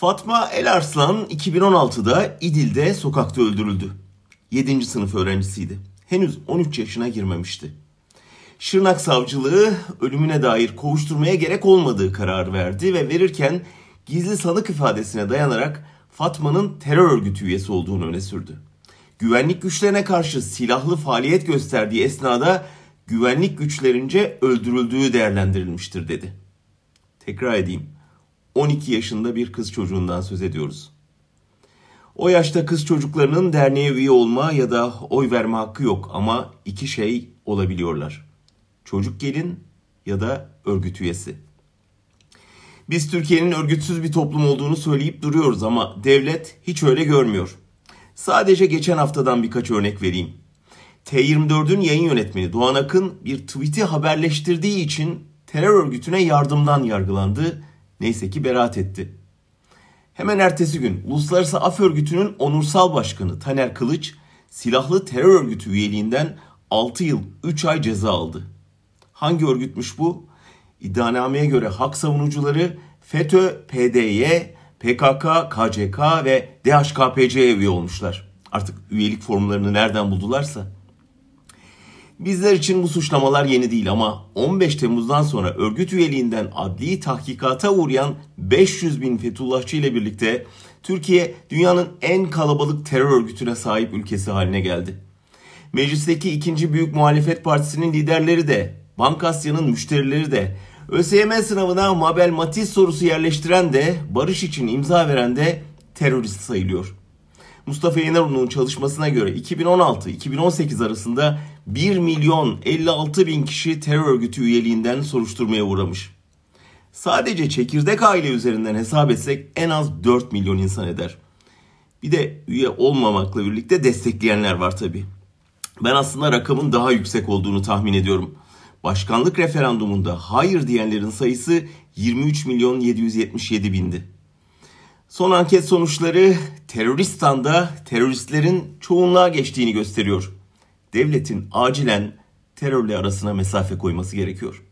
Fatma El Arslan 2016'da İdil'de sokakta öldürüldü. 7. sınıf öğrencisiydi. Henüz 13 yaşına girmemişti. Şırnak Savcılığı ölümüne dair kovuşturmaya gerek olmadığı kararı verdi ve verirken gizli sanık ifadesine dayanarak Fatma'nın terör örgütü üyesi olduğunu öne sürdü. Güvenlik güçlerine karşı silahlı faaliyet gösterdiği esnada güvenlik güçlerince öldürüldüğü değerlendirilmiştir dedi. Tekrar edeyim. 12 yaşında bir kız çocuğundan söz ediyoruz. O yaşta kız çocuklarının derneğe üye olma ya da oy verme hakkı yok ama iki şey olabiliyorlar. Çocuk gelin ya da örgüt üyesi. Biz Türkiye'nin örgütsüz bir toplum olduğunu söyleyip duruyoruz ama devlet hiç öyle görmüyor. Sadece geçen haftadan birkaç örnek vereyim. T24'ün yayın yönetmeni Doğan Akın bir tweet'i haberleştirdiği için terör örgütüne yardımdan yargılandı. Neyse ki beraat etti. Hemen ertesi gün Uluslararası Af Örgütü'nün onursal başkanı Taner Kılıç silahlı terör örgütü üyeliğinden 6 yıl 3 ay ceza aldı. Hangi örgütmüş bu? İddianameye göre hak savunucuları FETÖ, PDY, PKK, KCK ve DHKPC'ye üye olmuşlar. Artık üyelik formlarını nereden buldularsa. Bizler için bu suçlamalar yeni değil ama 15 Temmuz'dan sonra örgüt üyeliğinden adli tahkikata uğrayan 500 bin Fethullahçı ile birlikte Türkiye dünyanın en kalabalık terör örgütüne sahip ülkesi haline geldi. Meclisteki ikinci büyük muhalefet partisinin liderleri de, Bankasya'nın müşterileri de, ÖSYM sınavına Mabel Matiz sorusu yerleştiren de, barış için imza veren de terörist sayılıyor. Mustafa Yeneroğlu'nun çalışmasına göre 2016-2018 arasında 1 milyon 56 bin kişi terör örgütü üyeliğinden soruşturmaya uğramış. Sadece çekirdek aile üzerinden hesap etsek en az 4 milyon insan eder. Bir de üye olmamakla birlikte destekleyenler var tabi. Ben aslında rakamın daha yüksek olduğunu tahmin ediyorum. Başkanlık referandumunda hayır diyenlerin sayısı 23 milyon 777 bindi. Son anket sonuçları teröristanda teröristlerin çoğunluğa geçtiğini gösteriyor. Devletin acilen terörle arasına mesafe koyması gerekiyor.